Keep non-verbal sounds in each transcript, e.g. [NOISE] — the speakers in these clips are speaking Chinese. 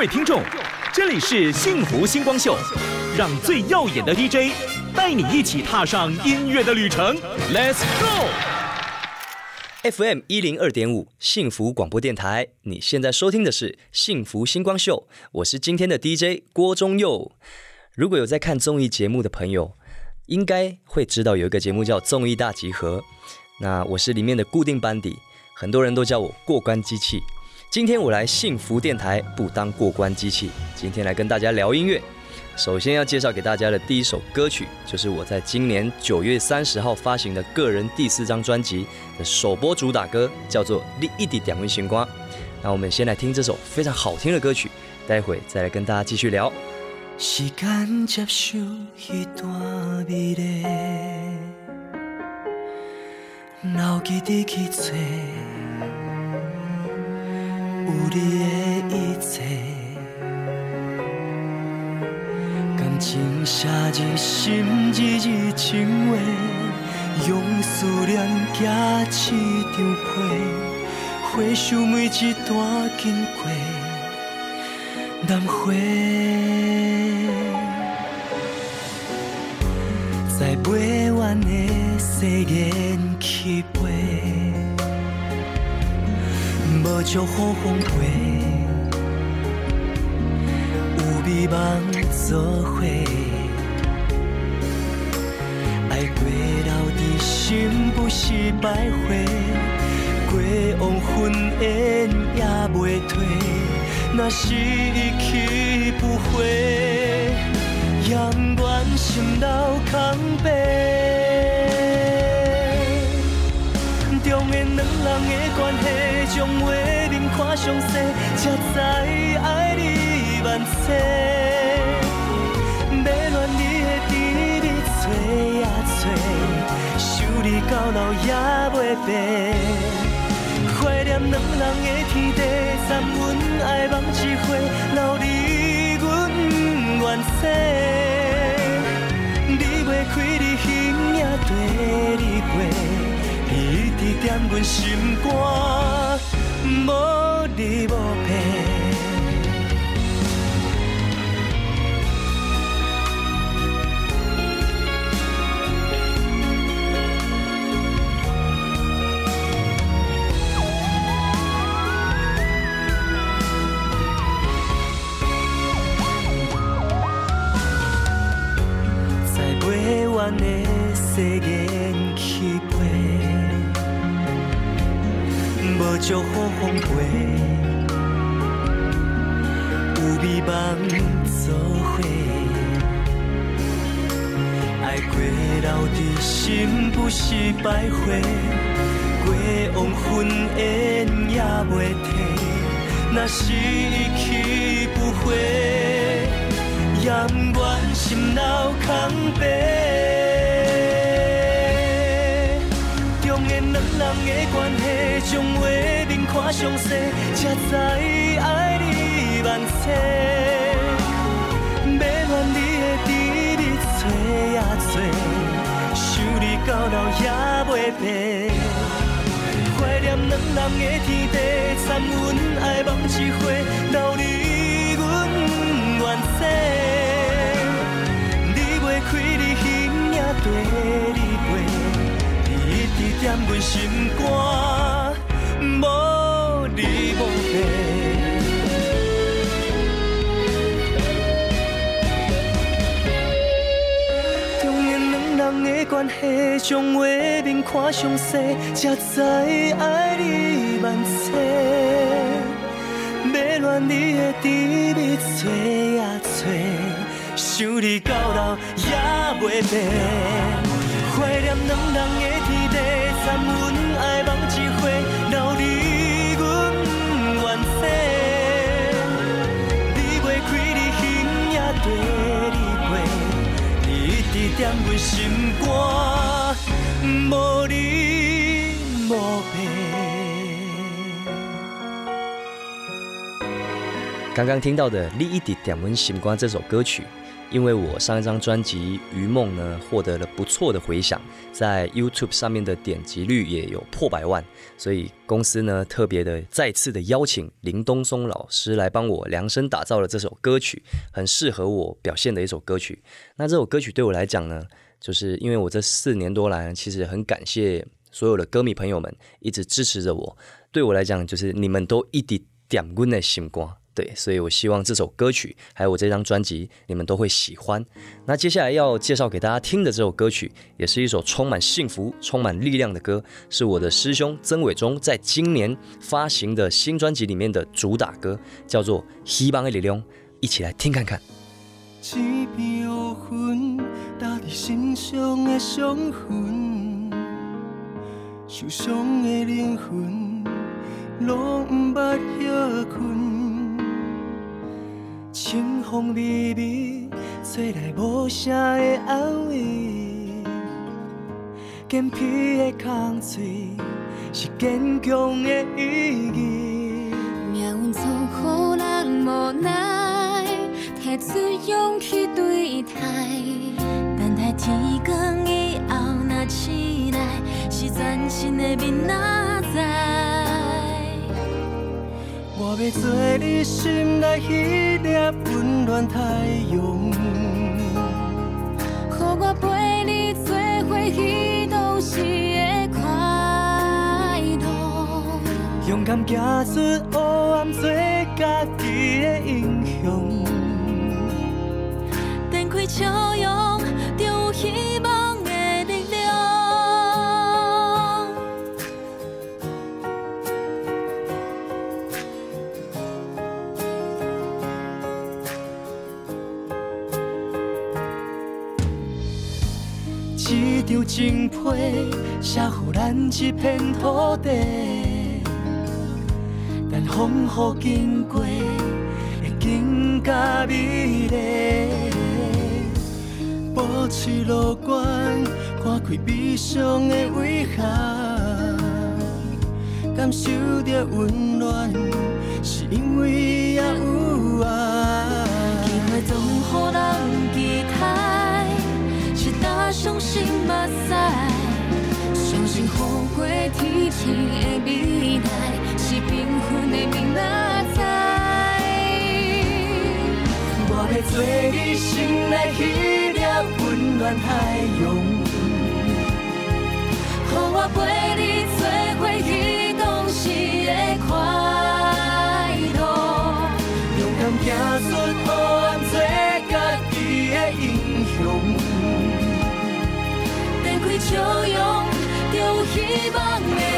位听众，这里是幸福星光秀，让最耀眼的 [LAUGHS] DJ 带你一起踏上音乐的旅程，Let's go！FM 一零二点五幸福广播电台，你现在收听的是幸福星光秀，我是今天的 DJ 郭忠佑。如果有在看综艺节目的朋友，应该会知道有一个节目叫《综艺大集合》，那我是里面的固定班底，很多人都叫我过关机器。今天我来幸福电台不当过关机器，今天来跟大家聊音乐。首先要介绍给大家的第一首歌曲，就是我在今年九月三十号发行的个人第四张专辑的首播主打歌，叫做《你一滴点温星光》。那我们先来听这首非常好听的歌曲，待会再来跟大家继续聊。有你的一切，感情写入心，字字情话，用思念夹起张被，回首每一段经过，难回，在未完的誓言起飞。无祝福风飞，有美梦做伙，爱过留伫心不是白花，过往云烟也袂退，若是一去不回，永远心留空白。的关系，从画面看详细，才知爱你万岁。要恋你的滋味找呀找，想你到老也袂变。怀念两人的天地，暂阮爱梦一回，留你阮愿世。离袂开你形影对你陪。你伫踮阮心肝，无离无别。在未无祝福风飞，有美梦做伙，爱过留伫心不是白花，过往云烟也袂退，若是一去不回，永远心留空白。两人的关系，从画面看详细，才知爱你万岁。要恋你的甜蜜找也找，想你到老也袂变。怀念两人的天地，参阮爱梦一回，留你阮愿世。离袂开你形影对你陪。踮阮心肝，无离无别。中间两人的关系，从画面看详细，才知爱你万岁。要恋你的甜蜜找呀找，想你到老也袂变。怀念两人的天地，参阮爱梦一回，留你阮愿世。离袂开你形影对你陪，你一直踮阮心肝，无离无别。刚刚听到的《你一直点温心肝》这首歌曲。因为我上一张专辑《余梦》呢，获得了不错的回响，在 YouTube 上面的点击率也有破百万，所以公司呢特别的再次的邀请林东松老师来帮我量身打造了这首歌曲，很适合我表现的一首歌曲。那这首歌曲对我来讲呢，就是因为我这四年多来，其实很感谢所有的歌迷朋友们一直支持着我，对我来讲，就是你们都一滴点温的星光。对，所以我希望这首歌曲还有我这张专辑，你们都会喜欢。那接下来要介绍给大家听的这首歌曲，也是一首充满幸福、充满力量的歌，是我的师兄曾伟忠在今年发行的新专辑里面的主打歌，叫做《希望的力量》，一起来听看看。清风微微，吹来无声的安慰。坚皮的空嘴，是坚强的意义。命运总予人无奈，提出勇气对待。等待天光以后，若醒来，是全新的明仔载。我要做你心内迄粒温暖太阳，予我陪你做回彼当时的快乐。勇敢走出黑暗，做家己的英雄。展开笑容，有情批写予咱一片土地，但风雨经过会更加美丽。保持乐观，看开悲伤的遗憾，感受着温暖，是因为也有爱。机会总予人。相信目屎，相信雨过天晴的未来，是缤纷的明仔载。我要做你心内迄粒温暖太阳，予我陪你做伙彼当时的快乐。勇敢行希望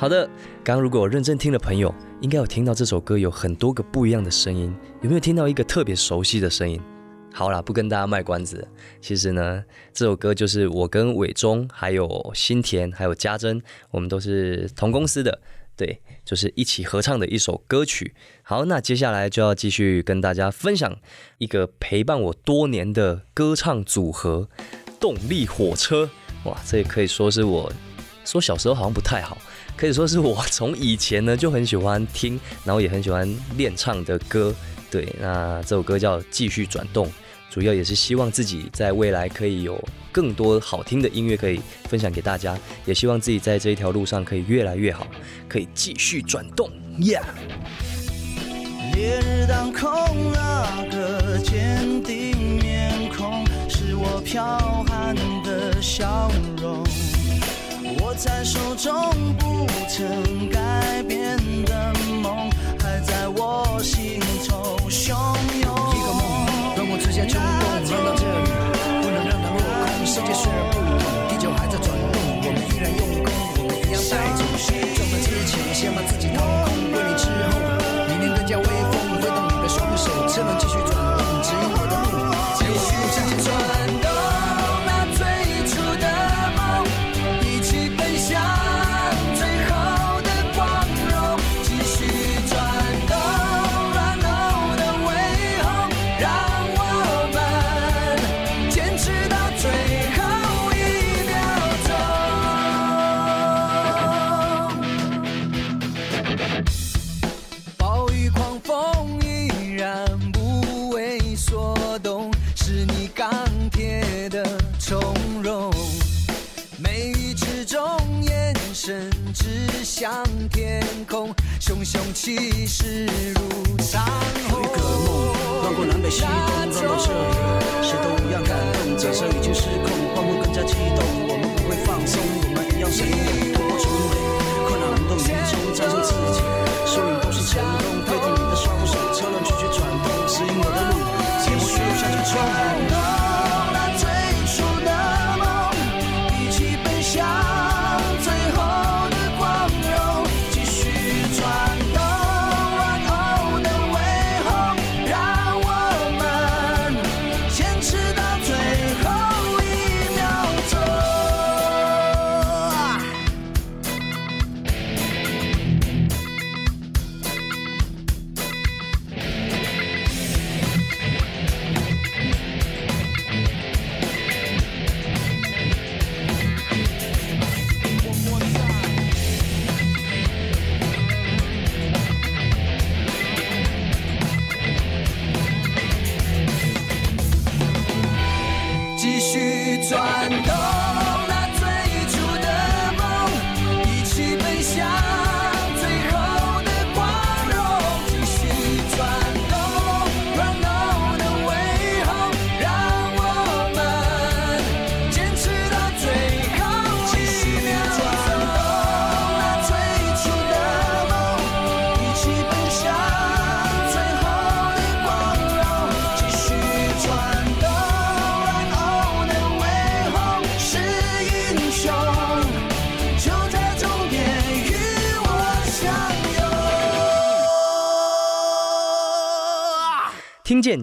好的，刚刚如果认真听的朋友，应该有听到这首歌有很多个不一样的声音，有没有听到一个特别熟悉的声音？好啦，不跟大家卖关子，其实呢，这首歌就是我跟伟忠、还有新田、还有家珍，我们都是同公司的，对，就是一起合唱的一首歌曲。好，那接下来就要继续跟大家分享一个陪伴我多年的歌唱组合——动力火车。哇，这也可以说是我说小时候好像不太好。可以说是我从以前呢就很喜欢听，然后也很喜欢练唱的歌。对，那这首歌叫《继续转动》，主要也是希望自己在未来可以有更多好听的音乐可以分享给大家，也希望自己在这一条路上可以越来越好，可以继续转动。Yeah。烈日当空，那个坚定面孔是我剽悍的笑容。握在手中不曾改变的梦，还在我心头汹涌。一个梦让我直接冲动，来到这里不能让它落空。世界虽然眼神指向天空，熊熊气势如长虹。一个梦，绕过南北西东，绕到这里，谁都一样感动。假设已经失控，欢呼更加激动，我们不会放松，我们一样生动，突破重围，困难无动于衷，战胜自己，输赢都是成功。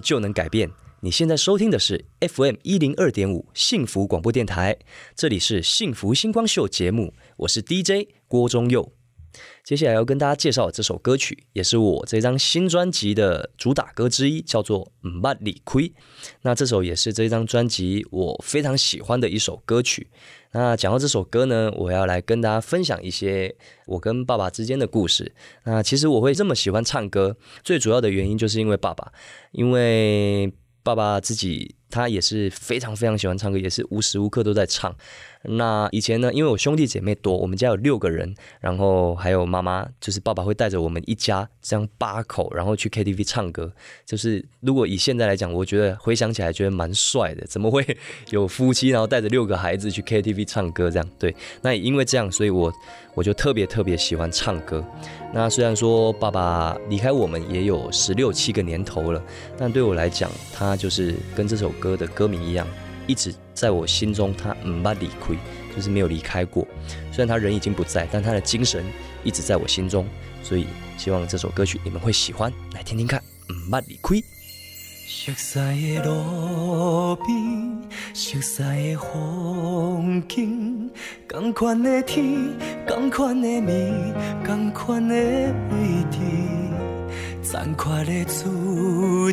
就能改变。你现在收听的是 FM 一零二点五幸福广播电台，这里是幸福星光秀节目，我是 DJ 郭忠佑。接下来要跟大家介绍这首歌曲，也是我这张新专辑的主打歌之一，叫做《唔捌理亏》。那这首也是这张专辑我非常喜欢的一首歌曲。那讲到这首歌呢，我要来跟大家分享一些我跟爸爸之间的故事。那其实我会这么喜欢唱歌，最主要的原因就是因为爸爸，因为爸爸自己他也是非常非常喜欢唱歌，也是无时无刻都在唱。那以前呢，因为我兄弟姐妹多，我们家有六个人，然后还有妈妈，就是爸爸会带着我们一家这样八口，然后去 KTV 唱歌。就是如果以现在来讲，我觉得回想起来觉得蛮帅的，怎么会有夫妻然后带着六个孩子去 KTV 唱歌这样？对，那也因为这样，所以我我就特别特别喜欢唱歌。那虽然说爸爸离开我们也有十六七个年头了，但对我来讲，他就是跟这首歌的歌名一样，一直在我心中，他唔捌离开，就是没有离开过。虽然他人已经不在，但他的精神一直在我心中。所以希望这首歌曲你们会喜欢，来听听看。唔捌离开。熟悉的路边，熟悉的风景，同款的天，同款的暝，同款的位置，残缺的自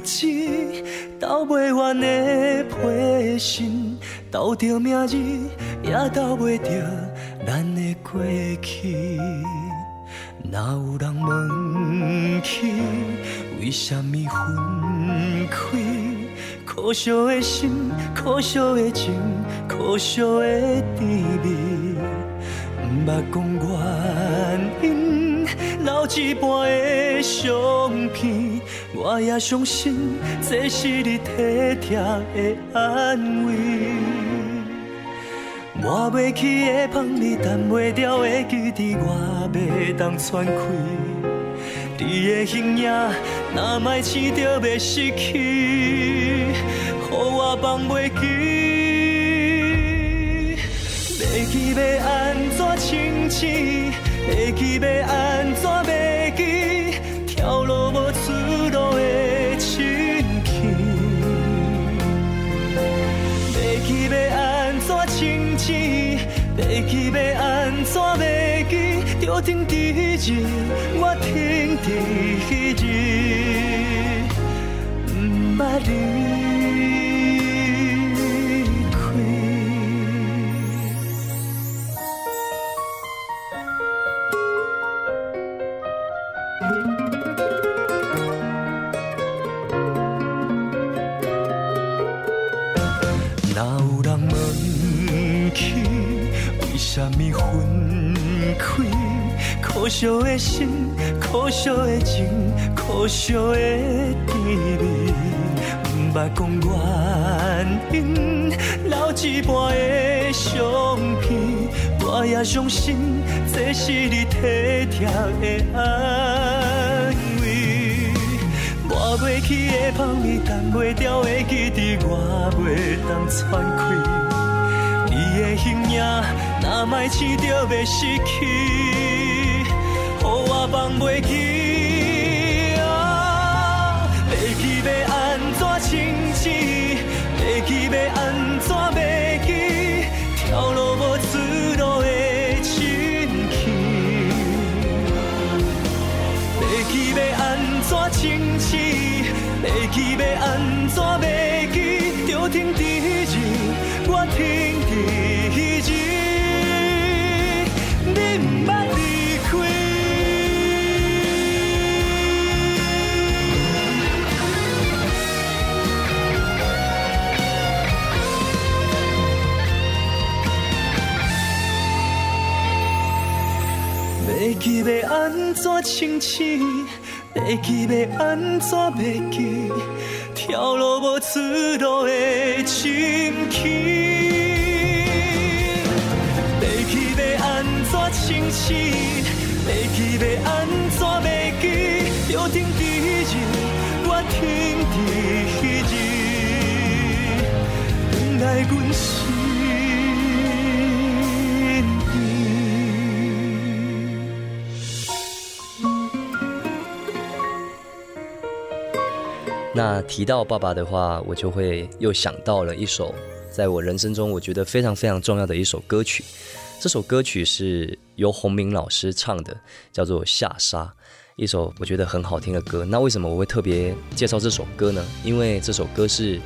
己，斗袂完的批心，斗着明日，也斗袂着咱的过去。若有人问起，为什么分开？可惜的心，可惜的情，可惜的滋味，毋捌讲原因，留一半的相片，我也相信这是你体贴的安慰。抹袂去的香，你淡袂掉的记忆，我要当喘开。你的形影，若莫试着要失去，予我放袂记。袂记要安怎清醒？要记要安怎袂记？跳落无出路的深坑。要记要安怎清醒？要记要安怎袂记？就停伫迄日，我停伫迄日，毋捌你可惜的心，可惜的情，可惜的甜蜜，毋捌讲原因，留一半的相片，我也相信这是你体贴的安慰。抹袂去的香味，淡袂掉的记忆，我袂当喘气。你的形影，若莫试着要失去，袂记。啊，要记要安怎清醒？袂记要清醒？要记要安怎袂记？跳落无出路的深坑。要记要安怎清醒？要记要安怎袂记？就停伫日，我停伫迄日，等来那提到爸爸的话，我就会又想到了一首在我人生中我觉得非常非常重要的一首歌曲。这首歌曲是由洪明老师唱的，叫做《下沙》，一首我觉得很好听的歌。那为什么我会特别介绍这首歌呢？因为这首歌是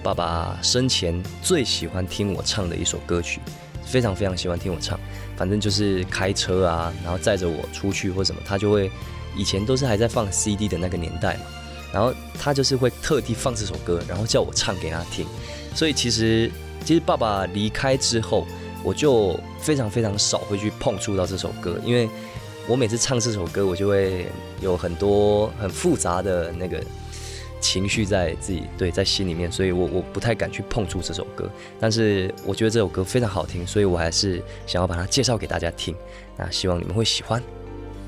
爸爸生前最喜欢听我唱的一首歌曲，非常非常喜欢听我唱。反正就是开车啊，然后载着我出去或什么，他就会以前都是还在放 CD 的那个年代嘛。然后他就是会特地放这首歌，然后叫我唱给他听。所以其实其实爸爸离开之后，我就非常非常少会去碰触到这首歌，因为我每次唱这首歌，我就会有很多很复杂的那个情绪在自己对在心里面，所以我我不太敢去碰触这首歌。但是我觉得这首歌非常好听，所以我还是想要把它介绍给大家听。那希望你们会喜欢。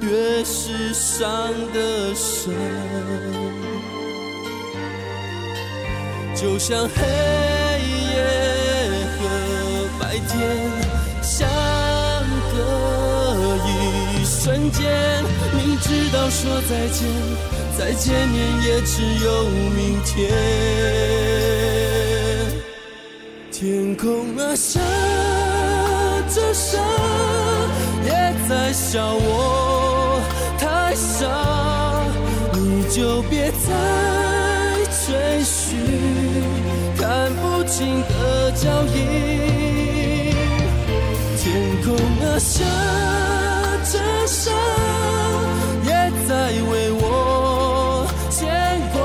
越是伤得深，就像黑夜和白天相隔一瞬间。明知道说再见，再见面也只有明天。天空啊，下着沙，在笑我。太傻，你就别再追寻看不清的脚印。天空啊，下着沙，也在为我牵挂，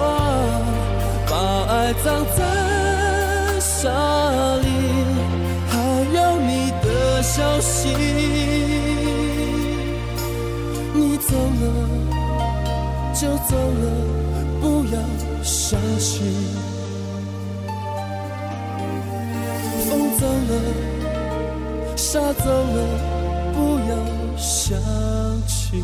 把爱葬在了就走了，不要伤心。风走了，沙走了，不要想起。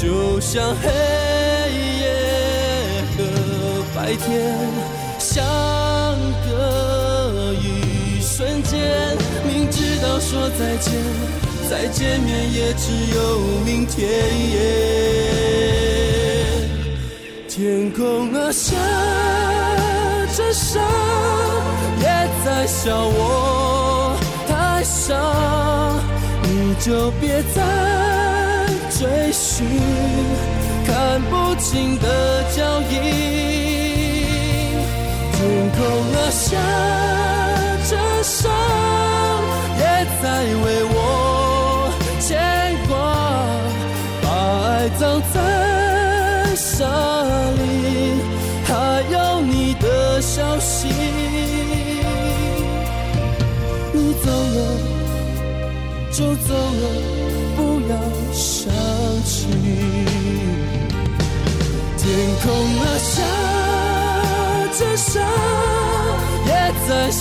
就像黑夜和白天相隔一瞬间，明知道说再见，再见面也只有明天。天空啊，下着沙，也在笑我太傻，你就别再追寻看不清的脚印。天空啊，下着沙，也在为我牵挂，把爱葬在沙里，还有你的消息。你走了就走了，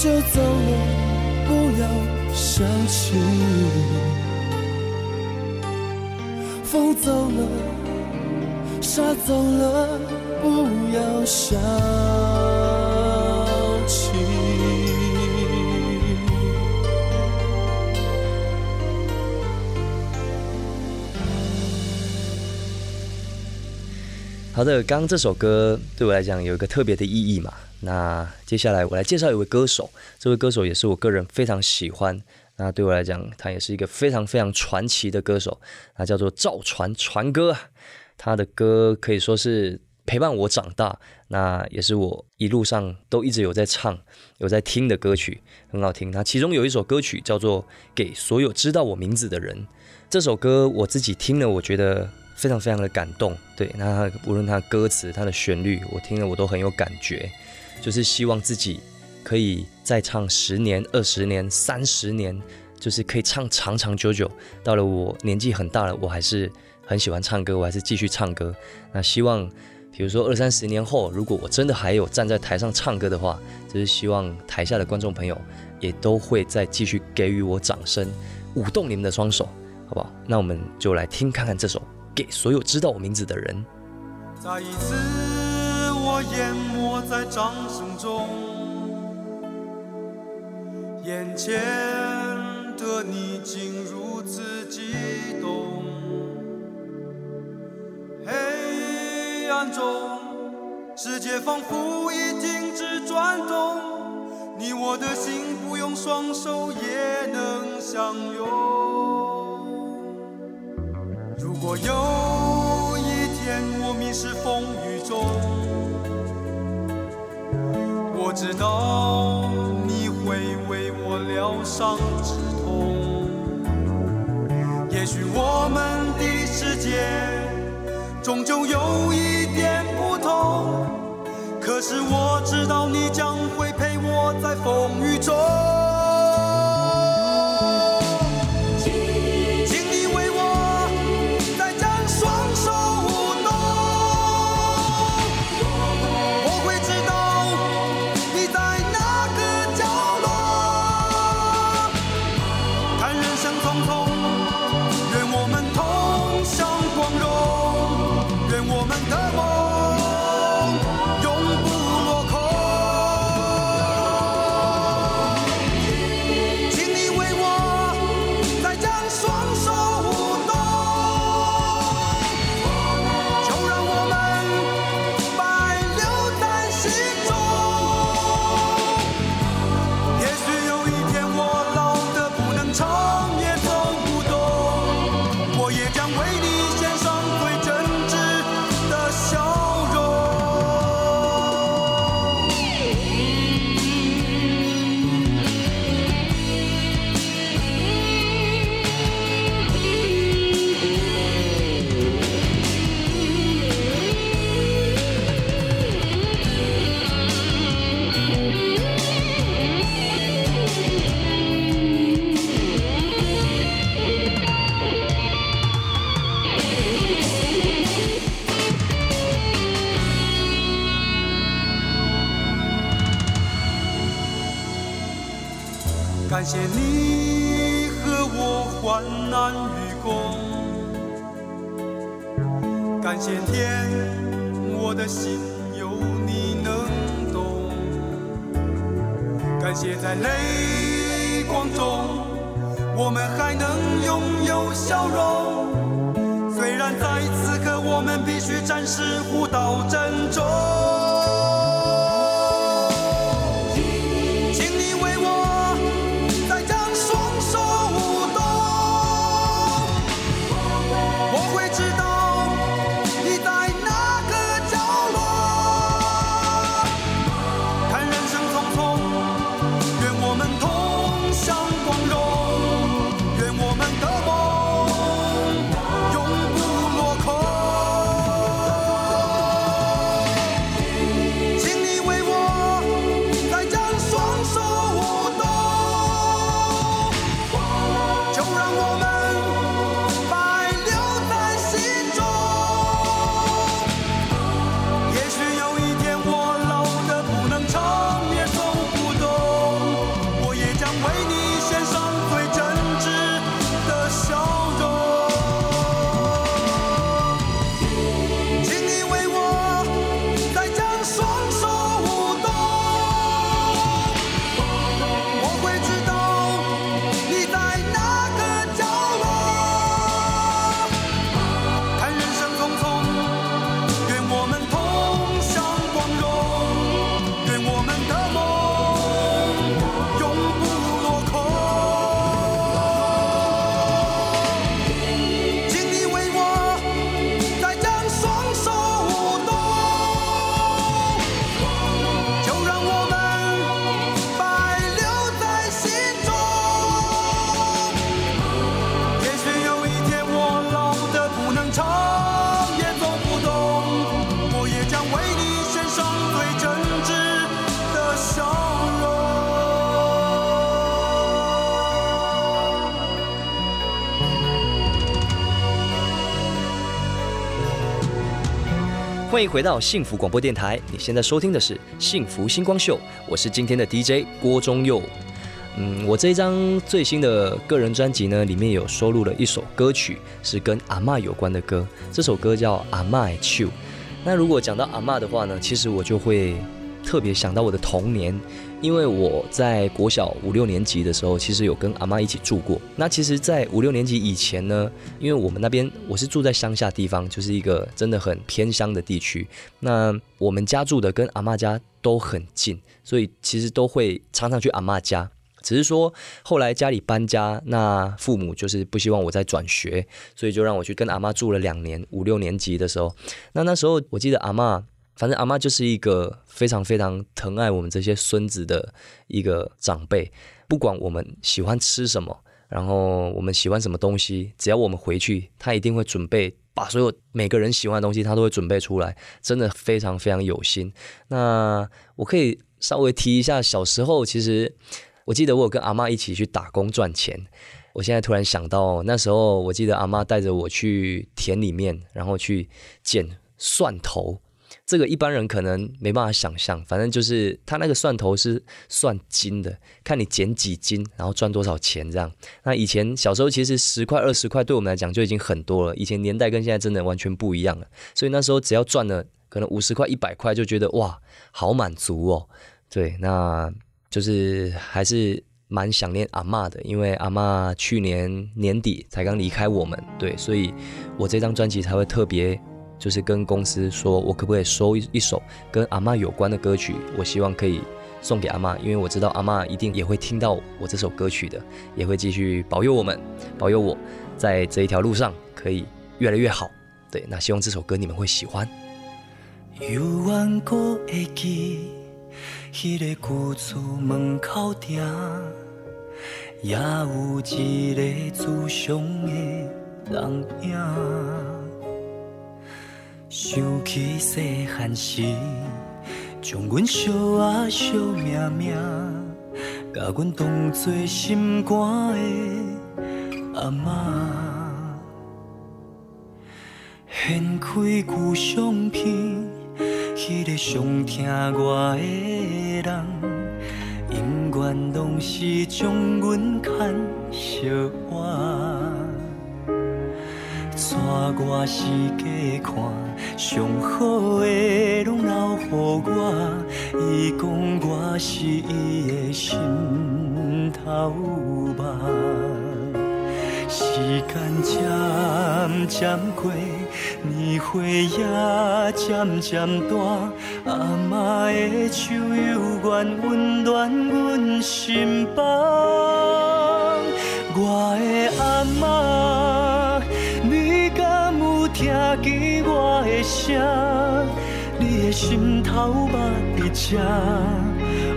就走了，不要想起。风走了。沙走了，不要想起。好的，刚刚这首歌对我来讲有一个特别的意义嘛。那接下来我来介绍一位歌手，这位歌手也是我个人非常喜欢。那对我来讲，他也是一个非常非常传奇的歌手，他叫做赵传传歌。他的歌可以说是陪伴我长大，那也是我一路上都一直有在唱、有在听的歌曲，很好听。那其中有一首歌曲叫做《给所有知道我名字的人》，这首歌我自己听了，我觉得非常非常的感动。对，那无论它歌词、它的旋律，我听了我都很有感觉，就是希望自己可以再唱十年、二十年、三十年，就是可以唱长长久久。到了我年纪很大了，我还是。很喜欢唱歌，我还是继续唱歌。那希望，比如说二三十年后，如果我真的还有站在台上唱歌的话，就是希望台下的观众朋友也都会再继续给予我掌声，舞动你们的双手，好不好？那我们就来听看看这首《给所有知道我名字的人》。再一次，淹没在掌声中，眼前的你竟如此激动。黑暗中，世界仿佛已停止转动，你我的心不用双手也能相拥。如果有一天我迷失风雨中，我知道你会为我疗伤止痛。也许我们的世界终究有一点不同，可是我知道你将会陪我在风雨中。感谢天，我的心有你能懂，感谢在泪光中，我们还能拥有笑容。虽然在此刻我们必须暂时互道珍欢迎回到幸福广播电台，你现在收听的是幸福星光秀，我是今天的 DJ 郭忠佑。嗯，我这一张最新的个人专辑呢，里面有收录了一首歌曲，是跟阿嬷有关的歌。这首歌叫《阿嬷秋》。那如果讲到阿嬷的话呢，其实我就会特别想到我的童年，因为我在国小五六年级的时候，其实有跟阿妈一起住过。那其实，在五六年级以前呢，因为我们那边我是住在乡下地方，就是一个真的很偏乡的地区。那我们家住的跟阿妈家都很近，所以其实都会常常去阿妈家。只是说后来家里搬家，那父母就是不希望我再转学，所以就让我去跟阿妈住了两年。五六年级的时候，那那时候我记得阿妈，反正阿妈就是一个非常非常疼爱我们这些孙子的一个长辈，不管我们喜欢吃什么，然后我们喜欢什么东西，只要我们回去，她一定会准备。把所有每个人喜欢的东西，她都会准备出来，真的非常非常有心。那我可以稍微提一下，小时候其实我记得我有跟阿妈一起去打工赚钱。我现在突然想到，那时候我记得阿妈带着我去田里面，然后去捡蒜头。这个一般人可能没办法想象，反正就是他那个蒜头是算斤的，看你捡几斤，然后赚多少钱这样。那以前小时候其实十块二十块对我们来讲就已经很多了，以前年代跟现在真的完全不一样了。所以那时候只要赚了可能五十块一百块，就觉得哇，好满足哦。对，那就是还是蛮想念阿妈的，因为阿妈去年年底才刚离开我们，对，所以我这张专辑才会特别。就是跟公司说，我可不可以收一一首跟阿妈有关的歌曲？我希望可以送给阿妈，因为我知道阿妈一定也会听到我这首歌曲的，也会继续保佑我们，保佑我在这一条路上可以越来越好。对，那希望这首歌你们会喜欢。迄个旧厝门口埕，也有一个自伤的人影。想起细汉时，将阮小啊小命命，甲阮当作心肝的阿妈，掀开旧相片，迄个上疼我的人，永远拢是将阮牵小我。带我世界看，上好的拢留乎我。伊讲我是伊的心头肉。时间渐渐过，年岁也渐渐大，阿妈的手犹原温暖阮心房。我的阿妈。听见我的声，你的心头肉伫这，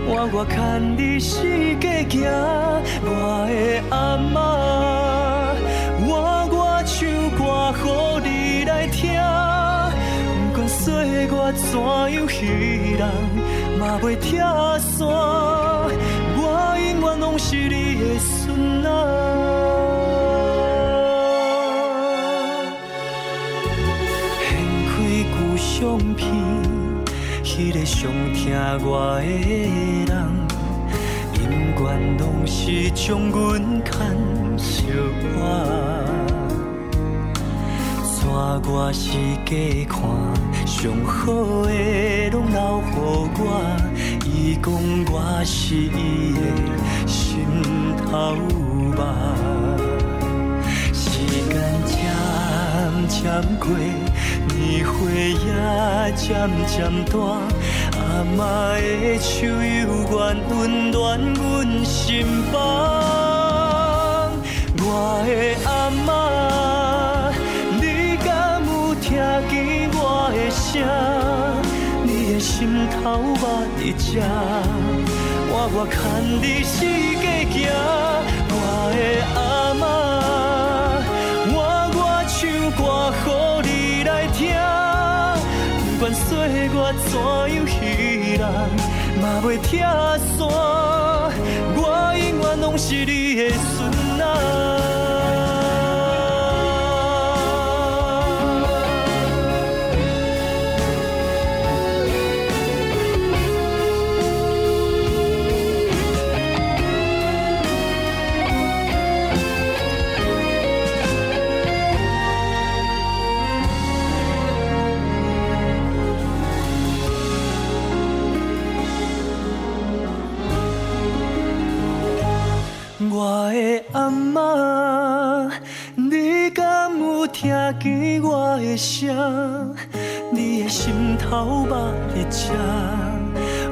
我我牵你世界行。我的阿妈，我我唱歌予你来听。不管岁月怎样稀人，嘛袂拆散。我永远拢是你的孙仔。相片，迄个上疼我的人，永远拢是将阮看小我。带我世界看，上好的拢留乎我。伊讲我是伊的心头肉，时间渐渐过。年岁也渐渐大，阿妈的手犹原温暖阮心房。我的阿妈，你敢有听见我的声？你的心头肉伫这，我我牵你世界行。我的阿怎样稀人，嘛袂拆散。我永远拢是你的我的阿嬷，你敢有听见我的声？你的心头肉在吃，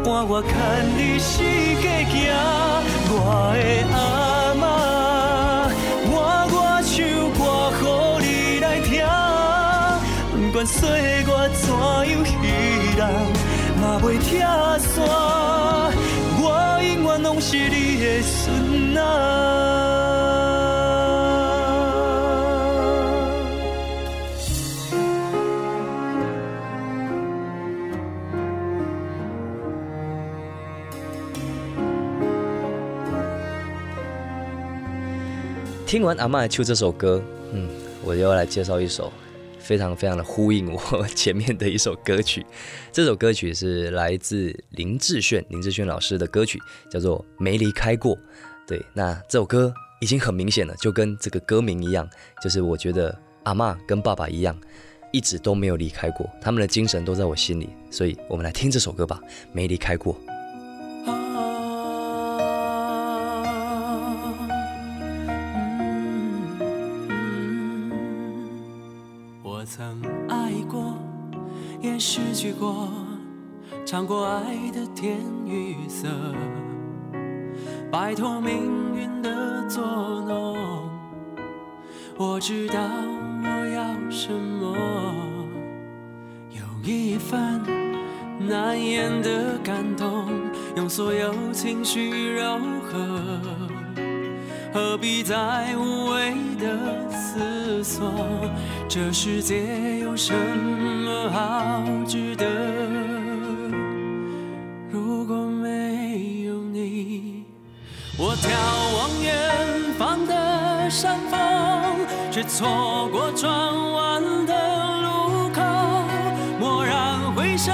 换我牵你四界行。我的阿嬷，换我唱歌给你来听。不管岁月怎样彼人，嘛袂拆散。我永远拢是你的孙仔。听完阿嬷秋这首歌，嗯，我又要来介绍一首非常非常的呼应我 [LAUGHS] 前面的一首歌曲。这首歌曲是来自林志炫，林志炫老师的歌曲，叫做《没离开过》。对，那这首歌已经很明显了，就跟这个歌名一样，就是我觉得阿嬷跟爸爸一样，一直都没有离开过，他们的精神都在我心里。所以，我们来听这首歌吧，《没离开过》。尝过爱的甜与涩，摆脱命运的捉弄。我知道我要什么，有一份难言的感动，用所有情绪柔和。何必再无谓的思索？这世界有什么好值得？我眺望远方的山峰，却错过转弯的路口。蓦然回首，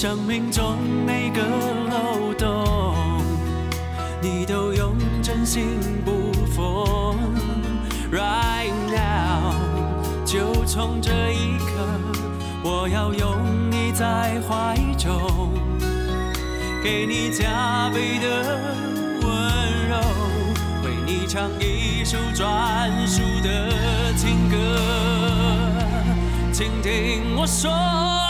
生命中每个漏洞，你都用真心捕缝。Right now，就从这一刻，我要拥你在怀中，给你加倍的温柔，为你唱一首专属的情歌，请听我说。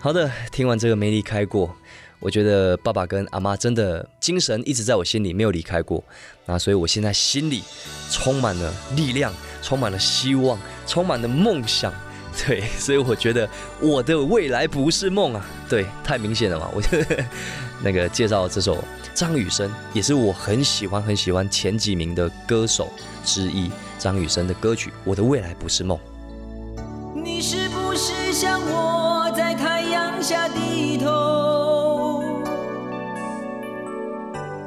好的，听完这个没离开过，我觉得爸爸跟阿妈真的精神一直在我心里，没有离开过。那所以我现在心里充满了力量，充满了希望，充满了梦想。对，所以我觉得我的未来不是梦啊。对，太明显了嘛。我觉得那个介绍这首张雨生，也是我很喜欢很喜欢前几名的歌手之一。张雨生的歌曲《我的未来不是梦》。你是不是像我下低头，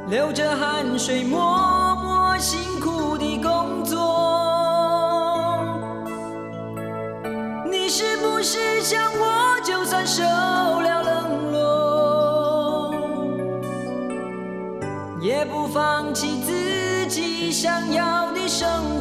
流着汗水默默辛苦的工作？你是不是像我，就算受了冷落，也不放弃自己想要的生活？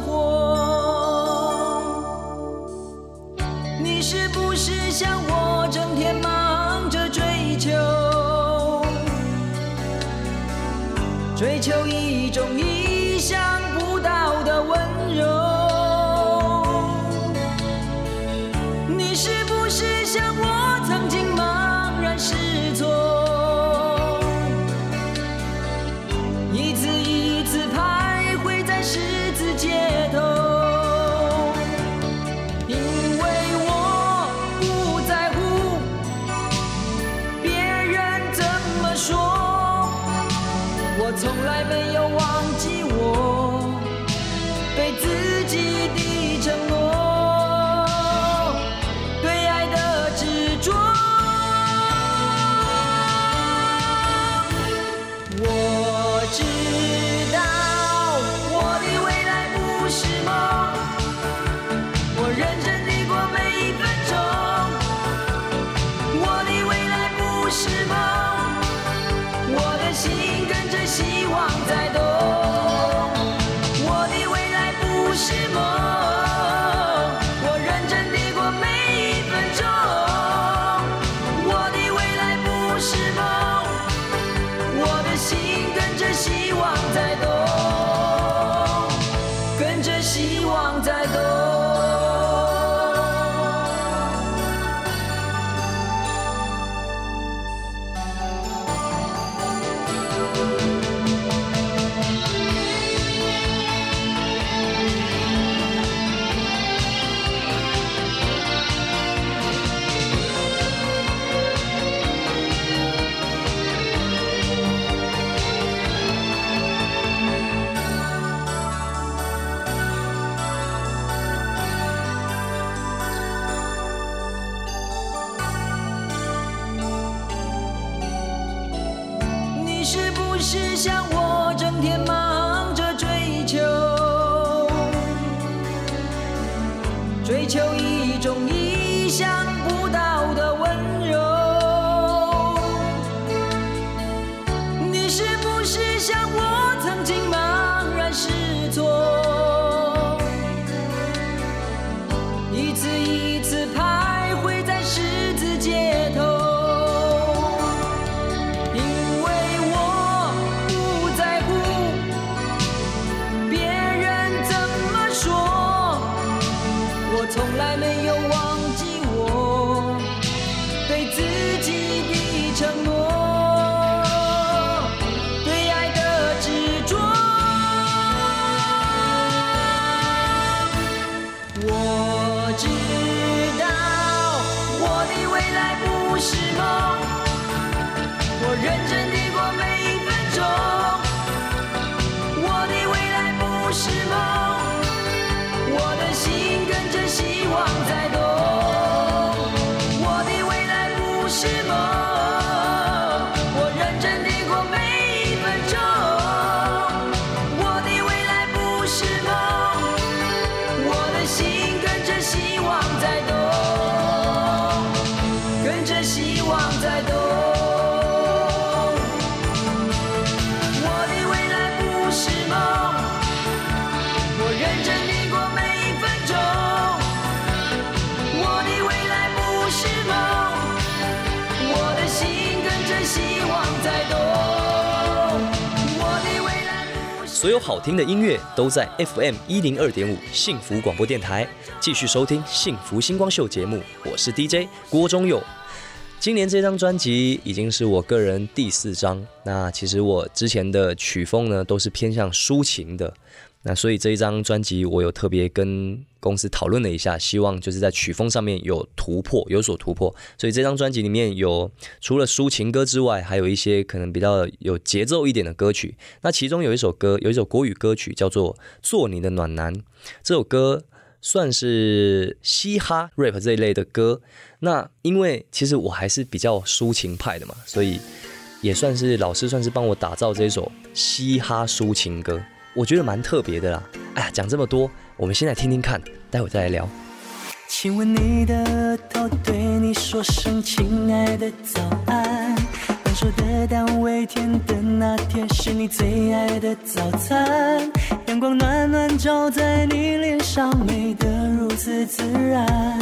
所有好听的音乐都在 FM 一零二点五幸福广播电台，继续收听《幸福星光秀》节目，我是 DJ 郭忠佑。今年这张专辑已经是我个人第四张。那其实我之前的曲风呢，都是偏向抒情的。那所以这一张专辑，我有特别跟公司讨论了一下，希望就是在曲风上面有突破，有所突破。所以这张专辑里面有除了抒情歌之外，还有一些可能比较有节奏一点的歌曲。那其中有一首歌，有一首国语歌曲叫做《做你的暖男》，这首歌算是嘻哈 rap 这一类的歌。那因为其实我还是比较抒情派的嘛，所以也算是老师算是帮我打造这首嘻哈抒情歌。我觉得蛮特别的啦。哎呀，讲这么多，我们先来听听看，待会再来聊。亲吻你的额头，对你说声亲爱的早安。分手的单位，甜的那天是你最爱的早餐。阳光暖暖照在你脸上，美得如此自然。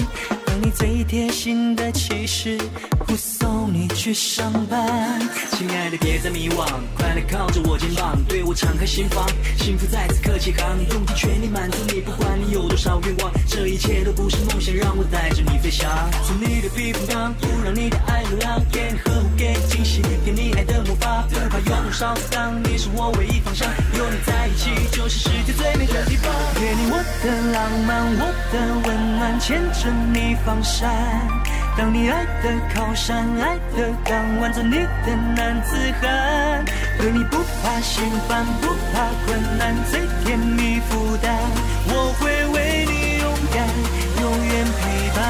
你最贴心的骑士护送你去上班，亲爱的别再迷惘，快来靠着我肩膀，对我敞开心。房，幸福在此刻起航，用尽全力满足你，不管你有多少愿望，这一切都不是梦想，让我带着你飞翔，做你的避风港，不让你的爱流浪，给你呵护，给你惊喜，给你爱的魔法，不怕有多少阻挡，你是我唯一方向，有你在一起就是世界最美的地方，给你我的浪漫，我的温暖，牵着你。方山，当你爱的靠山，爱的港湾，做你的男子汉，对你不怕心烦，不怕困难，最甜蜜负担，我会为你勇敢，永远陪伴，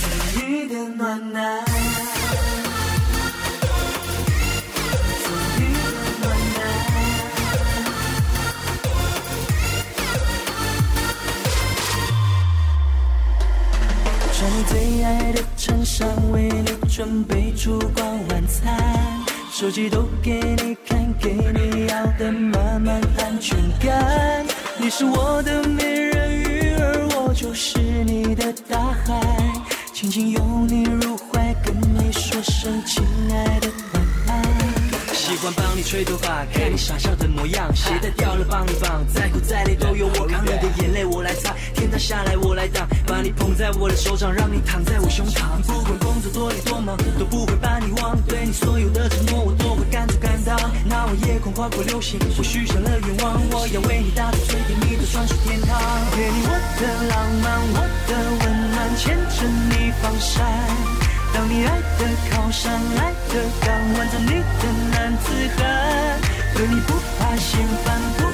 做你的暖男。穿你最爱的衬衫，为你准备烛光晚餐，手机都给你看，给你要的满满安全感。你是我的美人鱼，而我就是你的大海，轻轻拥你入喜欢帮你吹头发，看你傻笑的模样，鞋带掉了帮你绑，再苦再累都由我扛，你的眼泪我来擦，天塌下来我来挡，把你捧在我的手掌，让你躺在我胸膛，不管工作多累多忙，都不会把你忘，对你所有的承诺我都会赶走赶到，那晚夜空划过流星，我许下了愿望，我要为你打造最甜蜜的专属天堂，给你我的浪漫，我的温暖，牵着你放闪。当你爱的靠山，爱的港湾，做你的男子汉，对你不怕心烦，不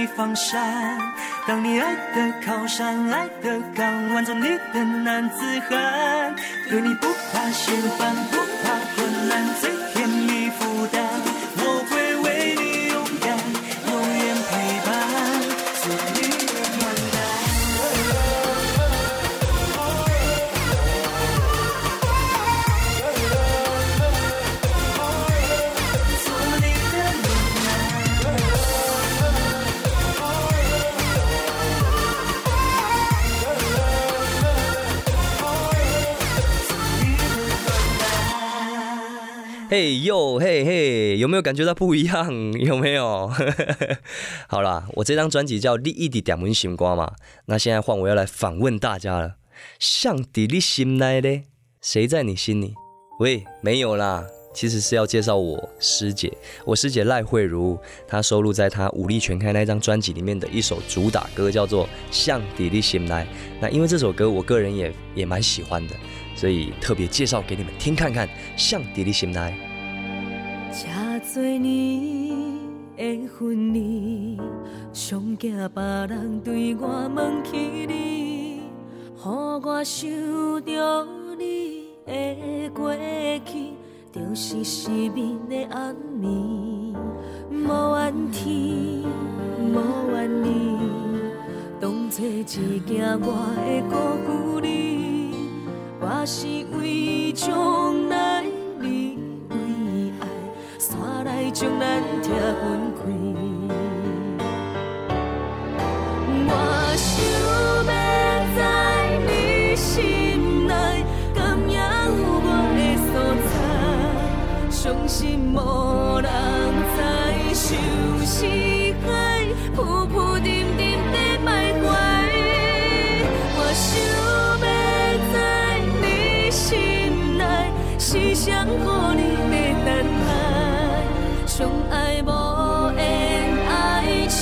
着你放闪，当你爱的靠山，爱的港湾，做你的男子汉，对你不怕心烦，不怕。嘿哟嘿嘿，有没有感觉到不一样？[LAUGHS] 有没有？[LAUGHS] 好啦，我这张专辑叫《你一直点温心瓜》嘛，那现在换我要来反问大家了，像底你心来的，谁在你心里？喂，没有啦，其实是要介绍我师姐，我师姐赖慧茹，她收录在她武力全开那张专辑里面的一首主打歌，叫做《像底你心来》。那因为这首歌，我个人也也蛮喜欢的。所以特别介绍给你们听看看，像伫你心内。这多年的分离，上惊别人对我问起你，予我想着你的过去，就是失眠的暗暝。无怨天，无怨你，当作一件我的故事里。我是为将来你为爱，山来将咱拆分开。我想要在你心内，敢也有我的所在，伤心无人知，受是海，浮浮沉沉在内，时常予你在等待，相爱无言爱像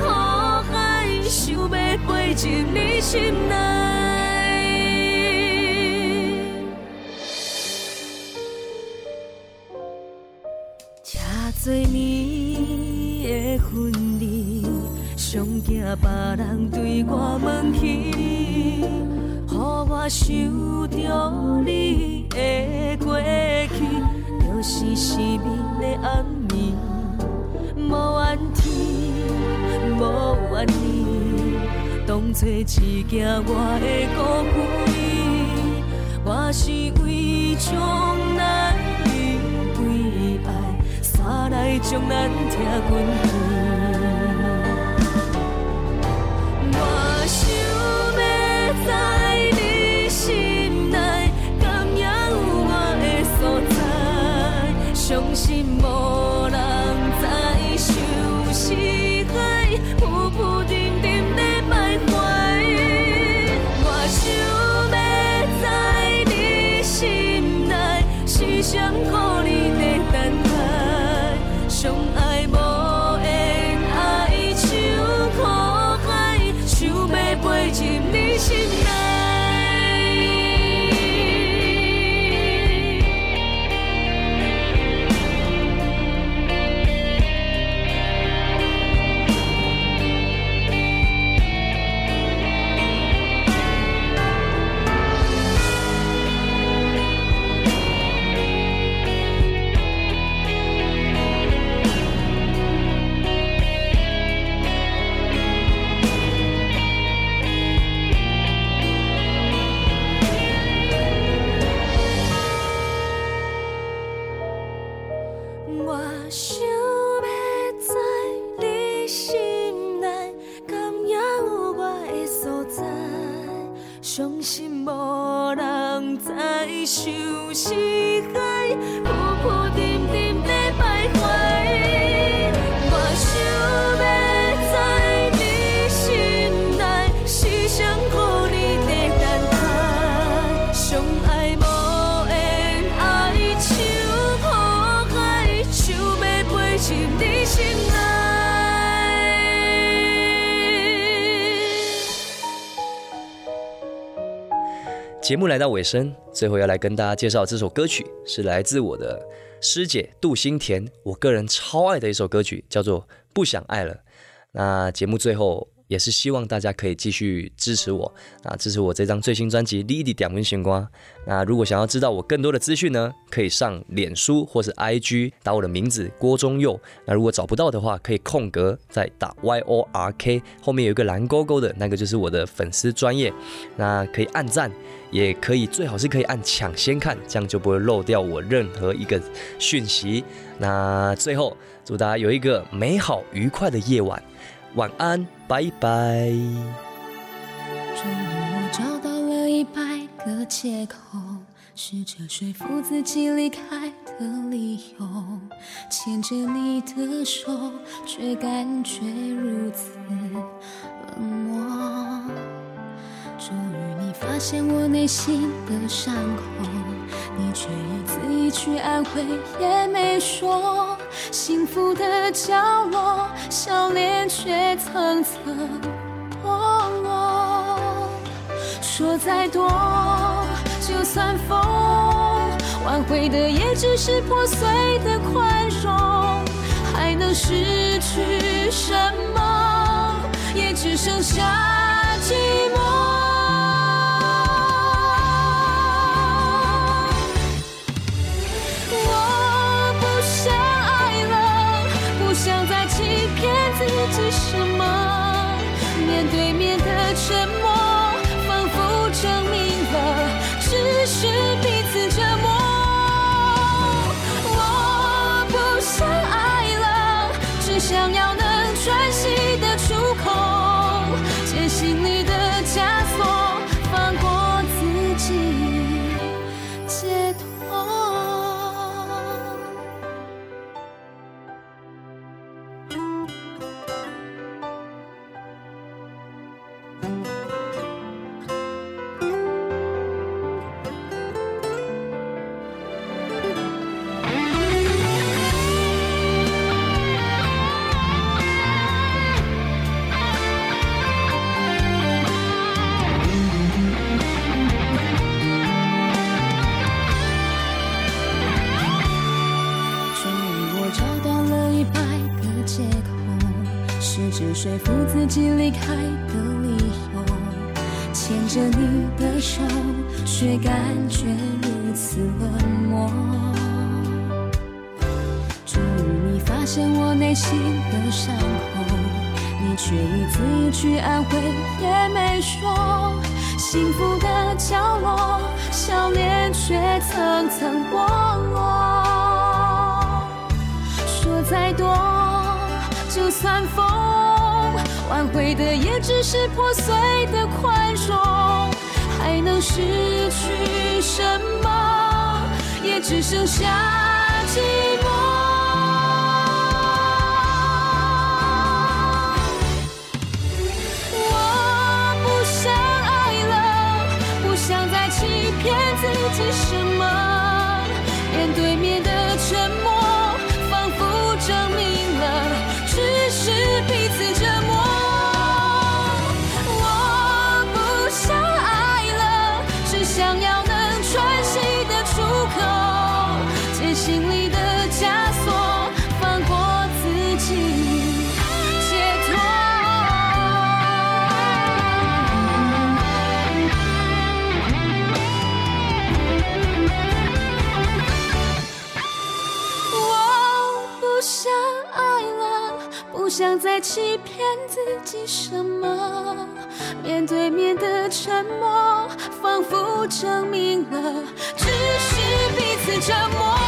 苦海，想要飞进你心内。吃做年的分离，上惊别人对我问起，我想着你的过去，就是生命的暗暝，无怨天，无怨地，当作一件我的孤悲，我是为将来你为爱。山来将咱拆分开。在，伤心无真心无人知，受是海，节目来到尾声，最后要来跟大家介绍这首歌曲，是来自我的师姐杜心田，我个人超爱的一首歌曲，叫做《不想爱了》。那节目最后也是希望大家可以继续支持我，啊，支持我这张最新专辑《莉莉点温星光》。那如果想要知道我更多的资讯呢，可以上脸书或是 IG 打我的名字郭中佑。那如果找不到的话，可以空格再打 Y O R K，后面有一个蓝勾勾的那个就是我的粉丝专业，那可以按赞。也可以，最好是可以按抢先看，这样就不会漏掉我任何一个讯息。那最后，祝大家有一个美好愉快的夜晚，晚安，拜拜。终于我找到了一百个借口，试着说服自己离开的理由。牵着你的手，却感觉如此冷漠。终于你发现我内心的伤口，你却一字一句安慰也没说。幸福的角落，笑脸却层层剥落。说再多，就算疯，挽回的也只是破碎的宽容，还能失去什么？也只剩下寂寞。幸福的角落，笑脸却层层剥落。说再多，就算疯，挽回的也只是破碎的宽容，还能失去什么？也只剩下寂寞。欺骗自己什么。面对面的沉默，仿佛证明了只是彼此折磨。